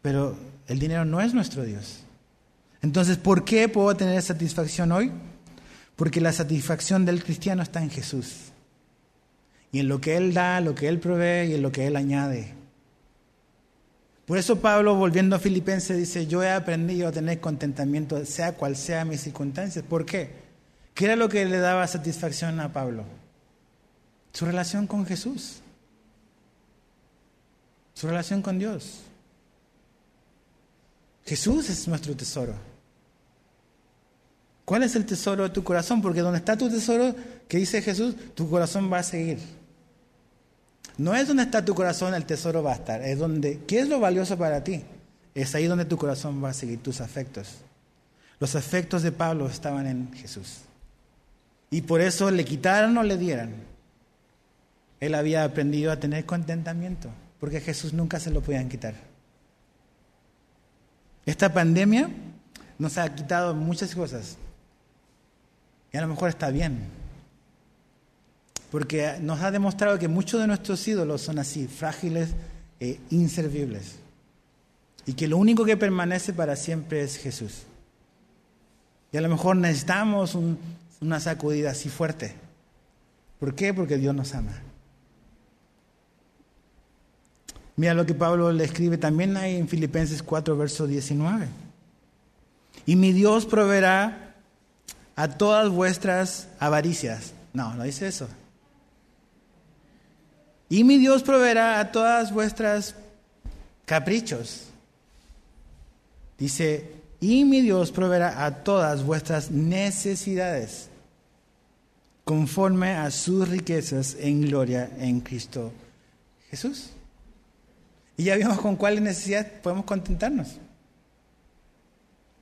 pero el dinero no es nuestro Dios. Entonces, ¿por qué puedo tener satisfacción hoy? Porque la satisfacción del cristiano está en Jesús y en lo que Él da, lo que Él provee y en lo que Él añade. Por eso Pablo, volviendo a Filipenses, dice, yo he aprendido a tener contentamiento, sea cual sea mis circunstancias. ¿Por qué? ¿Qué era lo que le daba satisfacción a Pablo? Su relación con Jesús. Su relación con Dios. Jesús es nuestro tesoro. ¿Cuál es el tesoro de tu corazón? Porque donde está tu tesoro, que dice Jesús, tu corazón va a seguir. No es donde está tu corazón, el tesoro va a estar. Es donde, ¿qué es lo valioso para ti? Es ahí donde tu corazón va a seguir, tus afectos. Los afectos de Pablo estaban en Jesús. Y por eso le quitaran o le dieran. Él había aprendido a tener contentamiento, porque Jesús nunca se lo podían quitar. Esta pandemia nos ha quitado muchas cosas. Y a lo mejor está bien. Porque nos ha demostrado que muchos de nuestros ídolos son así, frágiles e inservibles. Y que lo único que permanece para siempre es Jesús. Y a lo mejor necesitamos una sacudida así fuerte. ¿Por qué? Porque Dios nos ama. Mira lo que Pablo le escribe también ahí en Filipenses 4, verso 19. Y mi Dios proveerá a todas vuestras avaricias. No, no dice eso. Y mi Dios proveerá a todas vuestras caprichos. Dice, y mi Dios proveerá a todas vuestras necesidades conforme a sus riquezas en gloria en Cristo Jesús. Y ya vimos con cuáles necesidades podemos contentarnos.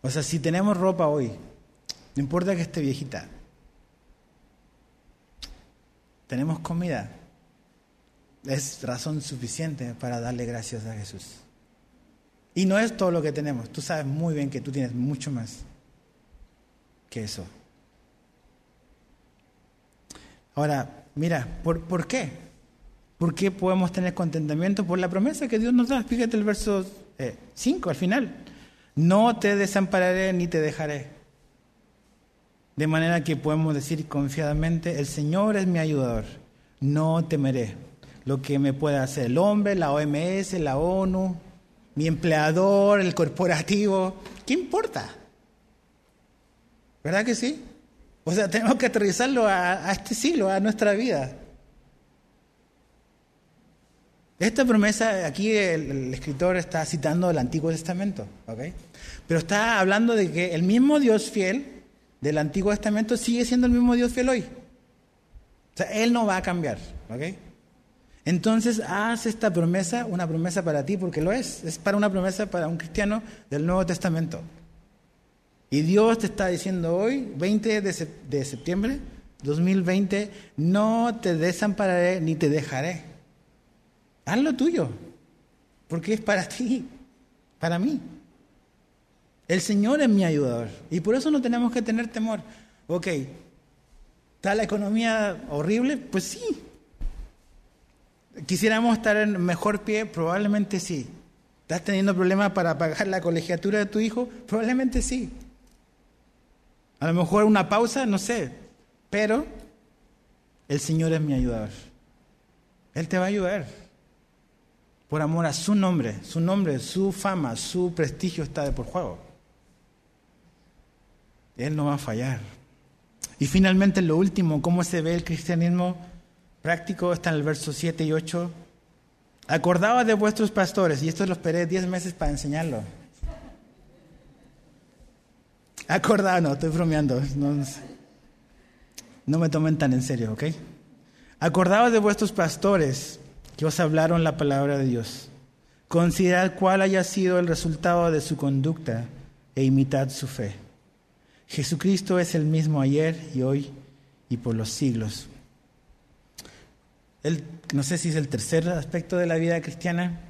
O sea, si tenemos ropa hoy, no importa que esté viejita, tenemos comida, es razón suficiente para darle gracias a Jesús. Y no es todo lo que tenemos, tú sabes muy bien que tú tienes mucho más que eso. Ahora, mira, ¿por, ¿por qué? ¿Por qué podemos tener contentamiento? Por la promesa que Dios nos da. Fíjate el verso 5 eh, al final. No te desampararé ni te dejaré. De manera que podemos decir confiadamente, el Señor es mi ayudador, no temeré lo que me pueda hacer el hombre, la OMS, la ONU, mi empleador, el corporativo, ¿qué importa? ¿Verdad que sí? O sea, tenemos que aterrizarlo a, este siglo, a nuestra vida. Esta promesa, aquí el, escritor está citando el Antiguo Testamento, ¿ok? Pero está hablando de que el mismo Dios fiel del Antiguo Testamento sigue siendo el mismo Dios fiel hoy. O sea, Él no va a cambiar, ¿ok? Entonces, haz esta promesa una promesa para ti, porque lo es. Es para una promesa para un cristiano del Nuevo Testamento. Y Dios te está diciendo hoy, 20 de, de septiembre 2020, no te desampararé ni te dejaré. Haz lo tuyo, porque es para ti, para mí. El Señor es mi ayudador y por eso no tenemos que tener temor. Ok, ¿está la economía horrible? Pues sí. ¿Quisiéramos estar en mejor pie? Probablemente sí. ¿Estás teniendo problemas para pagar la colegiatura de tu hijo? Probablemente sí. A lo mejor una pausa, no sé, pero el Señor es mi ayudador. Él te va a ayudar. Por amor a su nombre, su nombre, su fama, su prestigio está de por juego. Él no va a fallar. Y finalmente lo último, ¿cómo se ve el cristianismo práctico? Está en el verso 7 y 8. Acordaos de vuestros pastores, y esto lo esperé 10 meses para enseñarlo. Acordado, no, estoy bromeando. No, me tomen tan en serio, ¿ok? Acordaos de vuestros pastores que os hablaron la palabra de Dios. Considerad cuál haya sido el resultado de su conducta e imitad su fe. Jesucristo es el mismo ayer y hoy y por los siglos. El, no sé si es el tercer aspecto de la vida cristiana,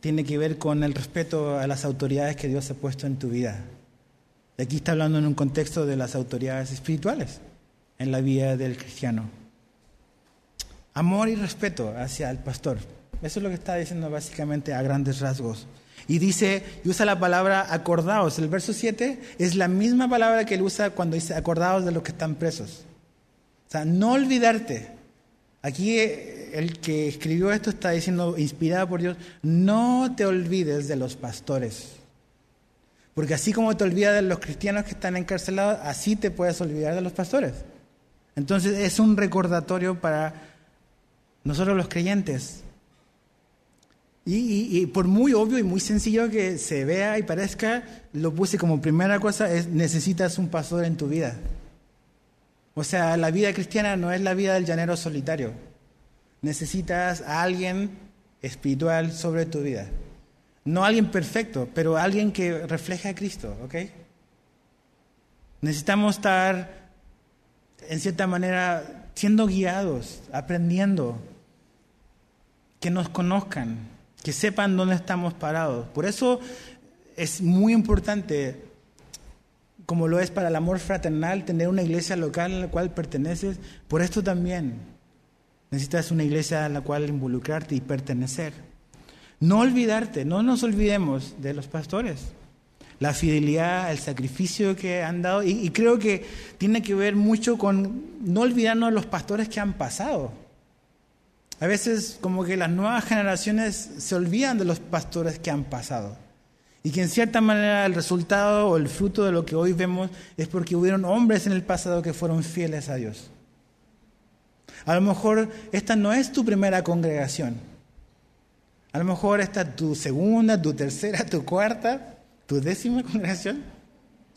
tiene que ver con el respeto a las autoridades que Dios ha puesto en tu vida. Aquí está hablando en un contexto de las autoridades espirituales en la vida del cristiano. Amor y respeto hacia el pastor. Eso es lo que está diciendo básicamente a grandes rasgos. Y dice, y usa la palabra acordaos. El verso 7 es la misma palabra que él usa cuando dice acordaos de los que están presos. O sea, no olvidarte. Aquí eh, el que escribió esto está diciendo, inspirado por Dios, no te olvides de los pastores. Porque así como te olvidas de los cristianos que están encarcelados, así te puedes olvidar de los pastores. Entonces es un recordatorio para nosotros los creyentes. Y, por muy obvio y muy sencillo que se vea y parezca, lo puse como primera cosa, es necesitas un pastor en tu vida. O sea, la vida cristiana no es la vida del llanero solitario. Necesitas a alguien espiritual sobre tu vida. No alguien perfecto, pero alguien que refleje a Cristo, ¿ok? Necesitamos estar, en cierta manera, siendo guiados, aprendiendo, que nos conozcan, que sepan dónde estamos parados. Por eso es muy importante, como lo es para el amor fraternal, tener una iglesia local a la cual perteneces. Por esto también necesitas una iglesia a la cual involucrarte y pertenecer. No olvidarte, no nos olvidemos de los pastores. La fidelidad, el sacrificio que han dado, y, creo que tiene que ver mucho con no olvidarnos de los pastores que han pasado. A veces como que las nuevas generaciones se olvidan de los pastores que han pasado. Y que en cierta manera el resultado o el fruto de lo que hoy vemos es porque hubieron hombres en el pasado que fueron fieles a Dios. A lo mejor esta no es tu primera congregación. A lo mejor esta es tu segunda, tu tercera, tu cuarta, tu décima congregación.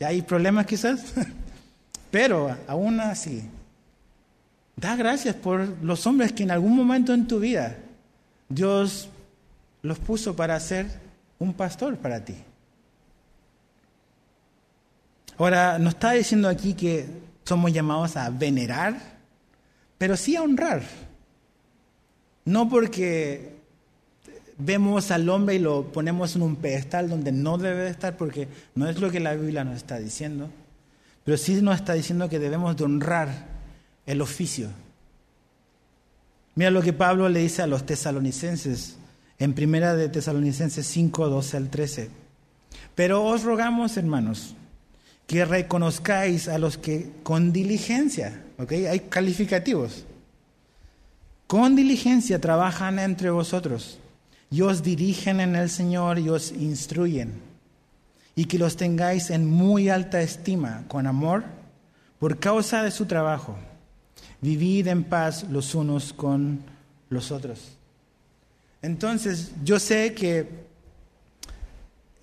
Ya hay problemas quizás. Pero aún así, da gracias por los hombres que en algún momento en tu vida Dios los puso para ser un pastor para ti. Ahora, nos está diciendo aquí que somos llamados a venerar, pero sí a honrar. No porque vemos al hombre y lo ponemos en un pedestal donde no debe estar, porque no es lo que la Biblia nos está diciendo, pero sí nos está diciendo que debemos de honrar el oficio. Mira lo que Pablo le dice a los tesalonicenses en primera de Tesalonicenses 5, 12 al 13. Pero os rogamos, hermanos, que reconozcáis a los que con diligencia, ¿ok? Hay calificativos. Con diligencia trabajan entre vosotros y os dirigen en el Señor y os instruyen. Y que los tengáis en muy alta estima, con amor, por causa de su trabajo. Vivid en paz los unos con los otros. Entonces, yo sé que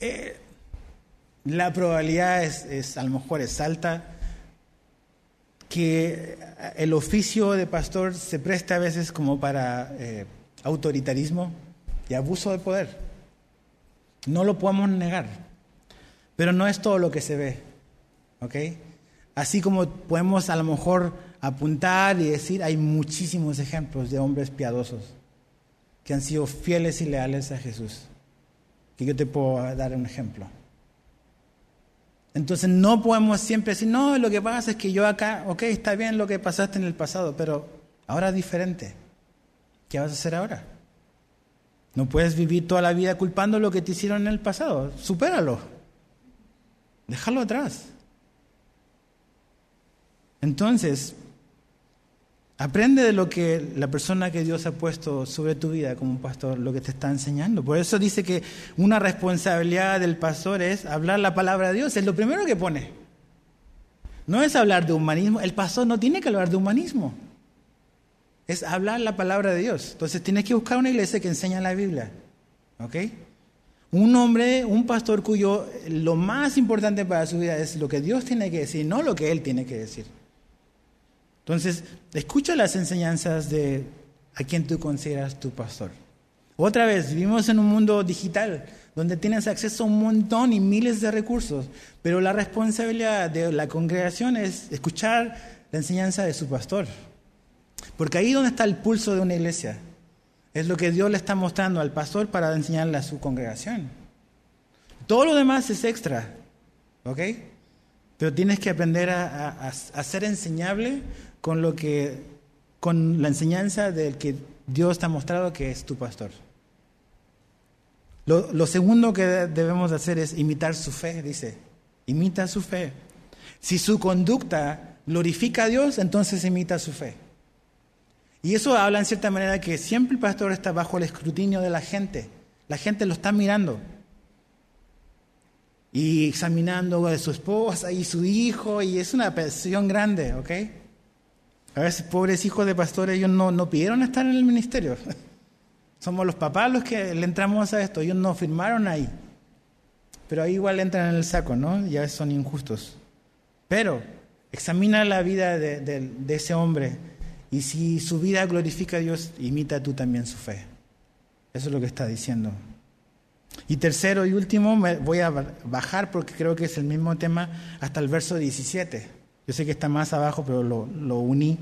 eh, la probabilidad es, a lo mejor es alta que el oficio de pastor se preste a veces como para eh, autoritarismo y abuso de poder. No lo podemos negar, pero no es todo lo que se ve. Así como podemos a lo mejor apuntar y decir, hay muchísimos ejemplos de hombres piadosos que han sido fieles y leales a Jesús. Que yo te puedo dar un ejemplo. Entonces no podemos siempre decir, no, lo que pasa es que yo acá, ok, está bien lo que pasaste en el pasado, pero ahora es diferente. ¿Qué vas a hacer ahora? No puedes vivir toda la vida culpando lo que te hicieron en el pasado. Supéralo. Déjalo atrás. Entonces, Aprende de lo que la persona que Dios ha puesto sobre tu vida como pastor, lo que te está enseñando. Por eso dice que una responsabilidad del pastor es hablar la palabra de Dios. Es lo primero que pone. No es hablar de humanismo. El pastor no tiene que hablar de humanismo. Es hablar la palabra de Dios. Entonces tienes que buscar una iglesia que enseña la Biblia. ¿Ok? Un hombre, un pastor cuyo lo más importante para su vida es lo que Dios tiene que decir, no lo que él tiene que decir. Entonces, escucha las enseñanzas de a quien tú consideras tu pastor. Otra vez, vivimos en un mundo digital donde tienes acceso a un montón y miles de recursos, pero la responsabilidad de la congregación es escuchar la enseñanza de su pastor. Porque ahí donde está el pulso de una iglesia. Es lo que Dios le está mostrando al pastor para enseñarle a su congregación. Todo lo demás es extra, ¿ok? Pero tienes que aprender a, a ser enseñable con lo que, con la enseñanza del que Dios te ha mostrado que es tu pastor. Lo, lo segundo que debemos hacer es imitar su fe, dice. Imita su fe. Si su conducta glorifica a Dios, entonces imita su fe. Y eso habla en cierta manera que siempre el pastor está bajo el escrutinio de la gente. La gente lo está mirando. Y examinando a su esposa y su hijo, y es una presión grande, ¿ok? A veces, pobres hijos de pastores, ellos no, no pidieron estar en el ministerio. Somos los papás los que le entramos a esto, ellos no firmaron ahí. Pero ahí igual entran en el saco, ¿no? Ya son injustos. Pero examina la vida de, de ese hombre y si su vida glorifica a Dios, imita tú también su fe. Eso es lo que está diciendo. Y tercero y último, me voy a bajar porque creo que es el mismo tema hasta el verso 17. Yo sé que está más abajo, pero lo, lo uní.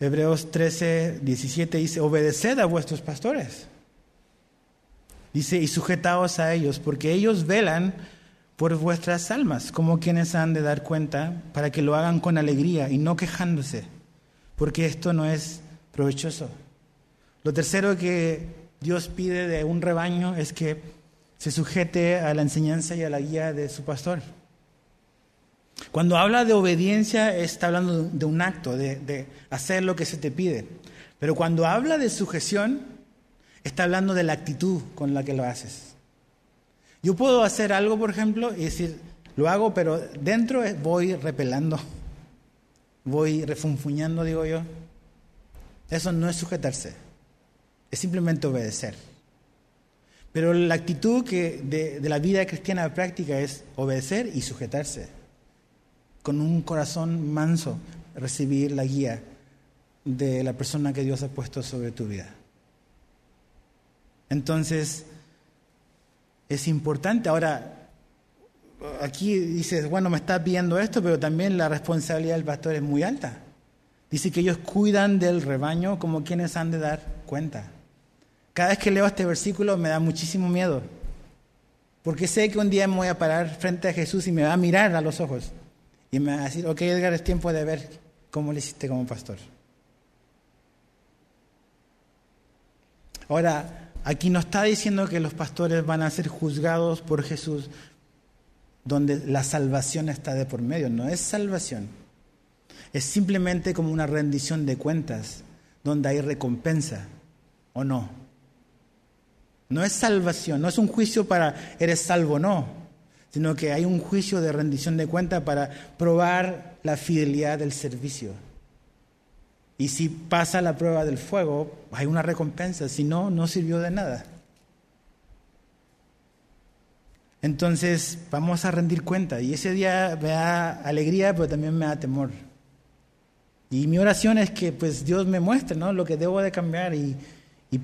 Hebreos 13, 17 dice, obedeced a vuestros pastores. Dice, y sujetaos a ellos, porque ellos velan por vuestras almas, como quienes han de dar cuenta, para que lo hagan con alegría y no quejándose, porque esto no es provechoso. Lo tercero que Dios pide de un rebaño es que se sujete a la enseñanza y a la guía de su pastor. Cuando habla de obediencia está hablando de un acto, de, hacer lo que se te pide. Pero cuando habla de sujeción, está hablando de la actitud con la que lo haces. Yo puedo hacer algo, por ejemplo, y decir, lo hago, pero dentro voy repelando, voy refunfuñando, digo yo. Eso no es sujetarse, es simplemente obedecer. Pero la actitud que de la vida cristiana práctica es obedecer y sujetarse con un corazón manso, recibir la guía de la persona que Dios ha puesto sobre tu vida. Entonces, es importante. Ahora, aquí dices, bueno, me estás pidiendo esto, pero también la responsabilidad del pastor es muy alta. Dice que ellos cuidan del rebaño como quienes han de dar cuenta. Cada vez que leo este versículo me da muchísimo miedo, porque sé que un día me voy a parar frente a Jesús y me va a mirar a los ojos y me va a decir, ok Edgar, es tiempo de ver cómo le hiciste como pastor. Ahora, aquí no está diciendo que los pastores van a ser juzgados por Jesús donde la salvación está de por medio. No es salvación. Es simplemente como una rendición de cuentas donde hay recompensa o no. No es salvación, no es un juicio para eres salvo o no, sino que hay un juicio de rendición de cuentas para probar la fidelidad del servicio. Y si pasa la prueba del fuego, hay una recompensa, si no, no sirvió de nada. Entonces vamos a rendir cuenta y ese día me da alegría, pero también me da temor. Y mi oración es que pues Dios me muestre ¿no? lo que debo de cambiar y,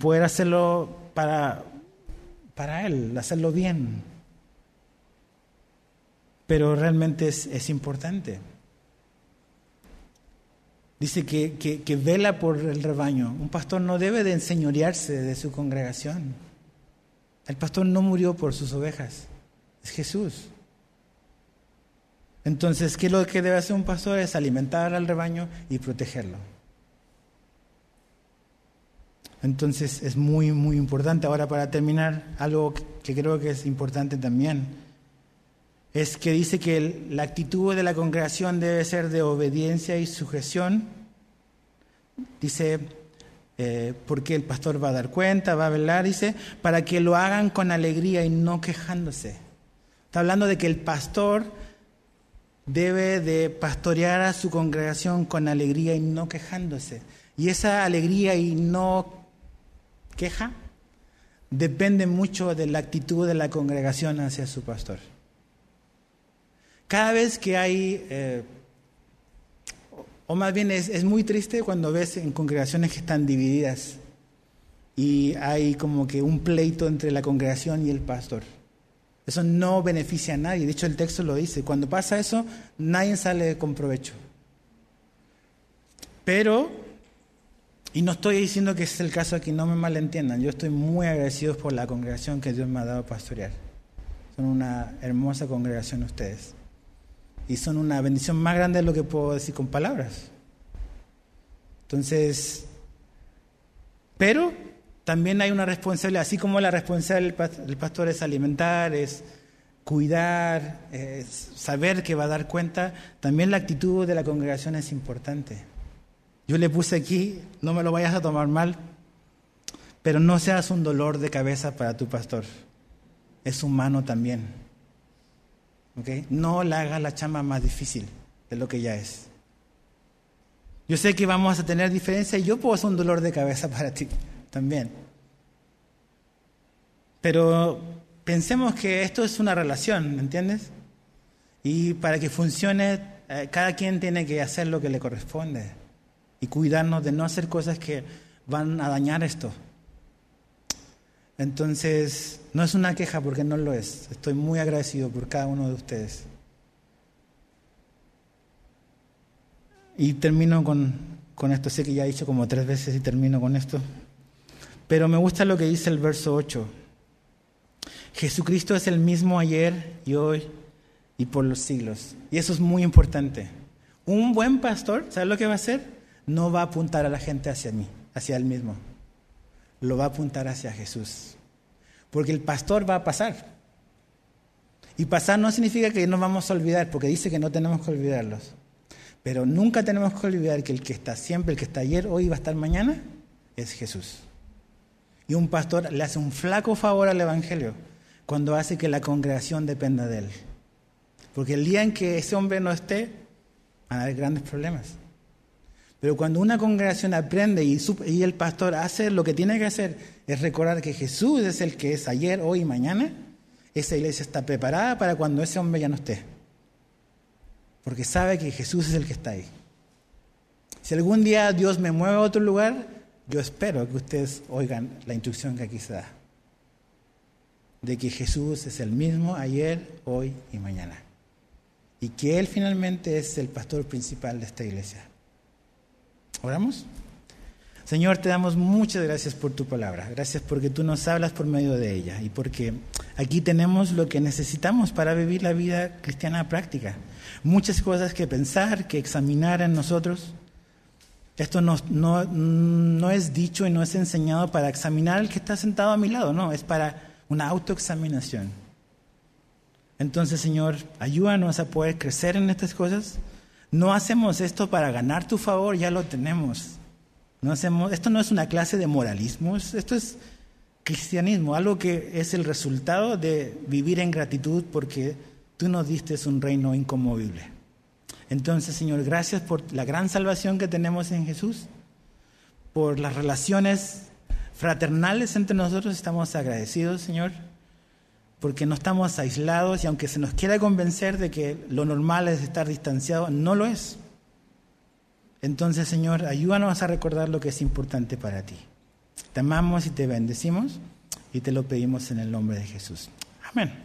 poder hacerlo para, para Él, hacerlo bien. Pero realmente es, es importante. Dice que, que, vela por el rebaño. Un pastor no debe de enseñorearse de su congregación. El pastor no murió por sus ovejas. Jesús. Entonces, ¿qué es lo que debe hacer un pastor? Es alimentar al rebaño y protegerlo. Entonces es muy, muy importante. Ahora, para terminar, algo que creo que es importante también, es que dice que la actitud de la congregación debe ser de obediencia y sujeción. Dice, eh, porque el pastor va a dar cuenta, va a velar, dice, para que lo hagan con alegría y no quejándose. Está hablando de que el pastor debe de pastorear a su congregación con alegría y no quejándose. Y esa alegría y no queja depende mucho de la actitud de la congregación hacia su pastor. Cada vez que hay, eh, o más bien es, es muy triste cuando ves en congregaciones que están divididas y hay como que un pleito entre la congregación y el pastor. Eso no beneficia a nadie. De hecho, el texto lo dice. Cuando pasa eso, nadie sale con provecho. Pero, y no estoy diciendo que es el caso aquí, no me malentiendan. Yo estoy muy agradecido por la congregación que Dios me ha dado a pastorear. Son una hermosa congregación ustedes. Y son una bendición más grande de lo que puedo decir con palabras. Entonces, pero también hay una responsabilidad, así como la responsabilidad del pastor es alimentar, es cuidar, es saber que va a dar cuenta, también la actitud de la congregación es importante. Yo le puse aquí, no me lo vayas a tomar mal, pero no seas un dolor de cabeza para tu pastor. Es humano también. ¿Okay? No le hagas la chamba más difícil de lo que ya es. Yo sé que vamos a tener diferencias y yo puedo ser un dolor de cabeza para ti también. Pero pensemos que esto es una relación, ¿me entiendes? Y para que funcione, eh, cada quien tiene que hacer lo que le corresponde y cuidarnos de no hacer cosas que van a dañar esto. Entonces, no es una queja porque no lo es. Estoy muy agradecido por cada uno de ustedes. Y termino con, con esto. Sé que ya he dicho como tres veces y termino con esto. Pero me gusta lo que dice el verso 8. Jesucristo es el mismo ayer y hoy y por los siglos. Y eso es muy importante. Un buen pastor, ¿sabe lo que va a hacer? No va a apuntar a la gente hacia mí, hacia él mismo. Lo va a apuntar hacia Jesús. Porque el pastor va a pasar. Y pasar no significa que nos vamos a olvidar, porque dice que no tenemos que olvidarlos. Pero nunca tenemos que olvidar que el que está siempre, el que está ayer, hoy y va a estar mañana, es Jesús. Y un pastor le hace un flaco favor al Evangelio cuando hace que la congregación dependa de él. Porque el día en que ese hombre no esté, van a haber grandes problemas. Pero cuando una congregación aprende y, el pastor hace lo que tiene que hacer, es recordar que Jesús es el que es ayer, hoy y mañana, esa iglesia está preparada para cuando ese hombre ya no esté. Porque sabe que Jesús es el que está ahí. Si algún día Dios me mueve a otro lugar, yo espero que ustedes oigan la instrucción que aquí se da. de que Jesús es el mismo ayer, hoy y mañana. Y que Él finalmente es el pastor principal de esta iglesia. ¿Oramos? Señor, te damos muchas gracias por tu palabra. Gracias porque tú nos hablas por medio de ella y porque aquí tenemos lo que necesitamos para vivir la vida cristiana práctica. Muchas cosas que pensar, que examinar en nosotros. Esto no, no, no es dicho y no es enseñado para examinar al que está sentado a mi lado, no, es para una autoexaminación. Entonces, Señor, ayúdanos a poder crecer en estas cosas. No hacemos esto para ganar tu favor, ya lo tenemos. No hacemos, esto no es una clase de moralismo, esto es cristianismo, algo que es el resultado de vivir en gratitud porque tú nos diste un reino inconmovible. Entonces, Señor, gracias por la gran salvación que tenemos en Jesús, por las relaciones fraternales entre nosotros, estamos agradecidos, Señor, porque no estamos aislados y aunque se nos quiera convencer de que lo normal es estar distanciado, no lo es. Entonces, Señor, ayúdanos a recordar lo que es importante para ti. Te amamos y te bendecimos y te lo pedimos en el nombre de Jesús. Amén.